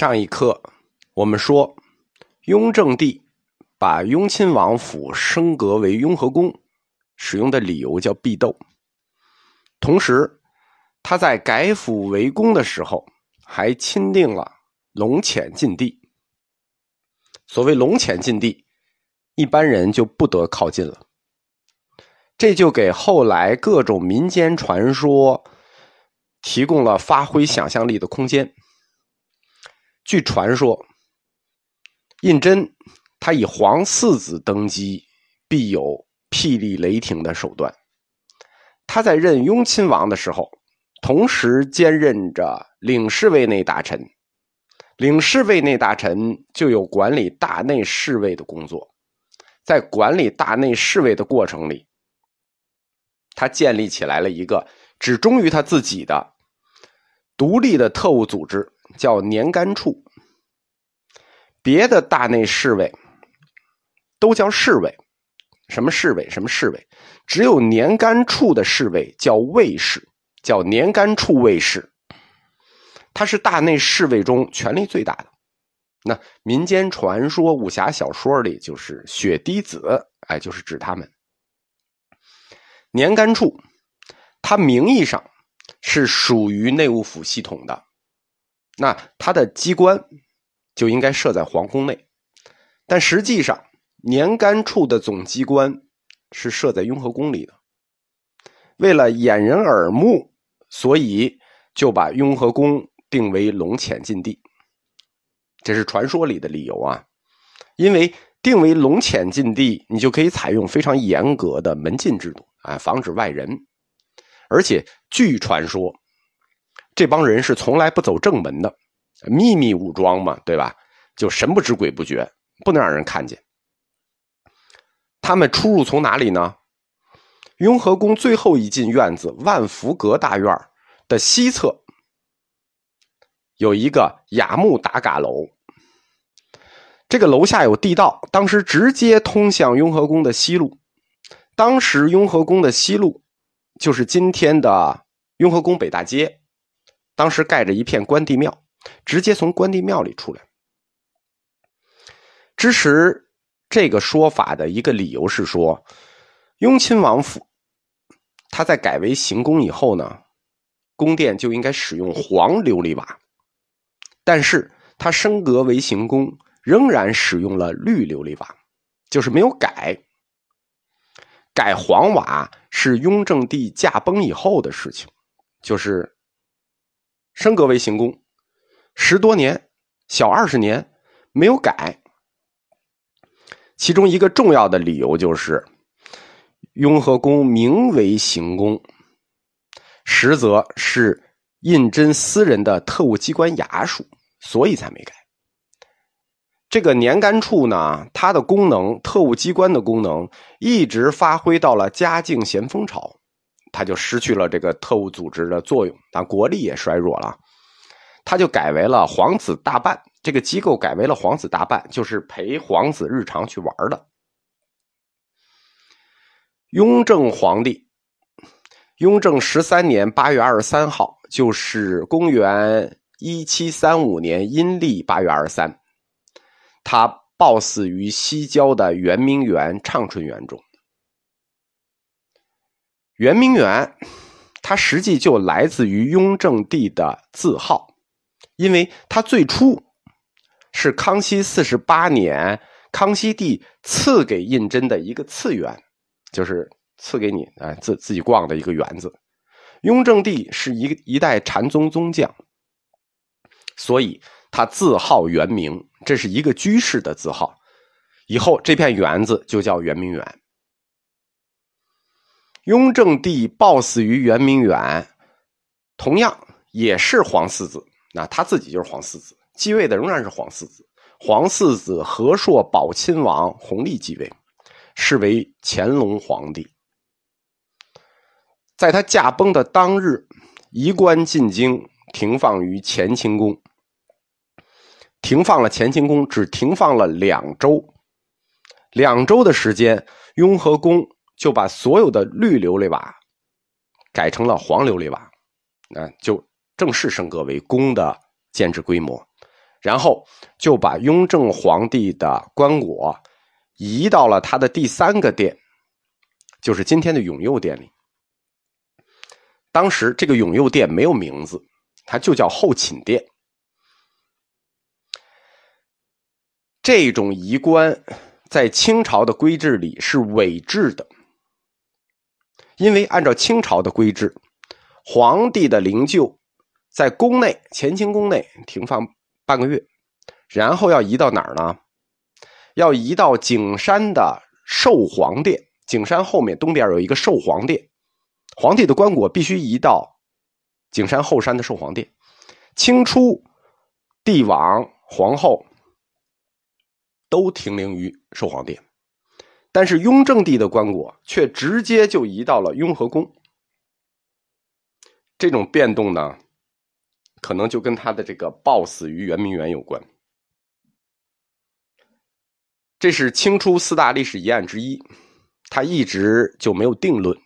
上一课我们说，雍正帝把雍亲王府升格为雍和宫，使用的理由叫避斗。同时，他在改府为宫的时候，还钦定了龙潜禁地。所谓龙潜禁地，一般人就不得靠近了。这就给后来各种民间传说提供了发挥想象力的空间。据传说，胤禛他以皇四子登基，必有霹雳雷霆的手段。他在任雍亲王的时候，同时兼任着领侍卫内大臣。领侍卫内大臣就有管理大内侍卫的工作，在管理大内侍卫的过程里。他建立起来了一个只忠于他自己的独立的特务组织，叫年干处。别的大内侍卫都叫侍卫，什么侍卫，什么侍卫，只有年干处的侍卫叫卫士，叫年干处卫士。他是大内侍卫中权力最大的。那民间传说、武侠小说里就是血滴子，哎，就是指他们。年干处，它名义上是属于内务府系统的，那它的机关就应该设在皇宫内，但实际上年干处的总机关是设在雍和宫里的。为了掩人耳目，所以就把雍和宫定为龙潜禁地，这是传说里的理由啊，因为定为龙潜禁地，你就可以采用非常严格的门禁制度。啊，防止外人，而且据传说，这帮人是从来不走正门的，秘密武装嘛，对吧？就神不知鬼不觉，不能让人看见。他们出入从哪里呢？雍和宫最后一进院子万福阁大院的西侧，有一个雅木达嘎楼，这个楼下有地道，当时直接通向雍和宫的西路。当时雍和宫的西路，就是今天的雍和宫北大街。当时盖着一片关帝庙，直接从关帝庙里出来。支持这个说法的一个理由是说，雍亲王府，他在改为行宫以后呢，宫殿就应该使用黄琉璃瓦，但是他升格为行宫，仍然使用了绿琉璃瓦，就是没有改。改黄瓦是雍正帝驾崩以后的事情，就是升格为行宫，十多年，小二十年没有改。其中一个重要的理由就是，雍和宫名为行宫，实则是胤禛私人的特务机关衙署，所以才没改。这个年干处呢，它的功能，特务机关的功能，一直发挥到了嘉靖咸丰朝，他就失去了这个特务组织的作用，但国力也衰弱了，他就改为了皇子大办，这个机构改为了皇子大办，就是陪皇子日常去玩的。雍正皇帝，雍正十三年八月二十三号，就是公元一七三五年阴历八月二十三。他暴死于西郊的圆明园畅春园中。圆明园，它实际就来自于雍正帝的字号，因为它最初是康熙四十八年，康熙帝赐给胤禛的一个次园，就是赐给你啊自自己逛的一个园子。雍正帝是一一代禅宗宗将，所以他字号圆明。这是一个居士的字号，以后这片园子就叫圆明园。雍正帝暴死于圆明园，同样也是皇四子，那他自己就是皇四子，继位的仍然是皇四子。皇四子和硕宝亲王弘历继位，是为乾隆皇帝。在他驾崩的当日，移官进京，停放于乾清宫。停放了乾清宫，只停放了两周，两周的时间，雍和宫就把所有的绿琉璃瓦改成了黄琉璃瓦，啊，就正式升格为宫的建制规模。然后就把雍正皇帝的棺椁移到了他的第三个殿，就是今天的永佑殿里。当时这个永佑殿没有名字，它就叫后寝殿。这种移棺在清朝的规制里是伪制的，因为按照清朝的规制，皇帝的灵柩在宫内乾清宫内停放半个月，然后要移到哪儿呢？要移到景山的寿皇殿。景山后面东边有一个寿皇殿，皇帝的棺椁必须移到景山后山的寿皇殿。清初，帝王、皇后。都停灵于寿皇殿，但是雍正帝的棺椁却直接就移到了雍和宫。这种变动呢，可能就跟他的这个暴死于圆明园有关。这是清初四大历史疑案之一，他一直就没有定论。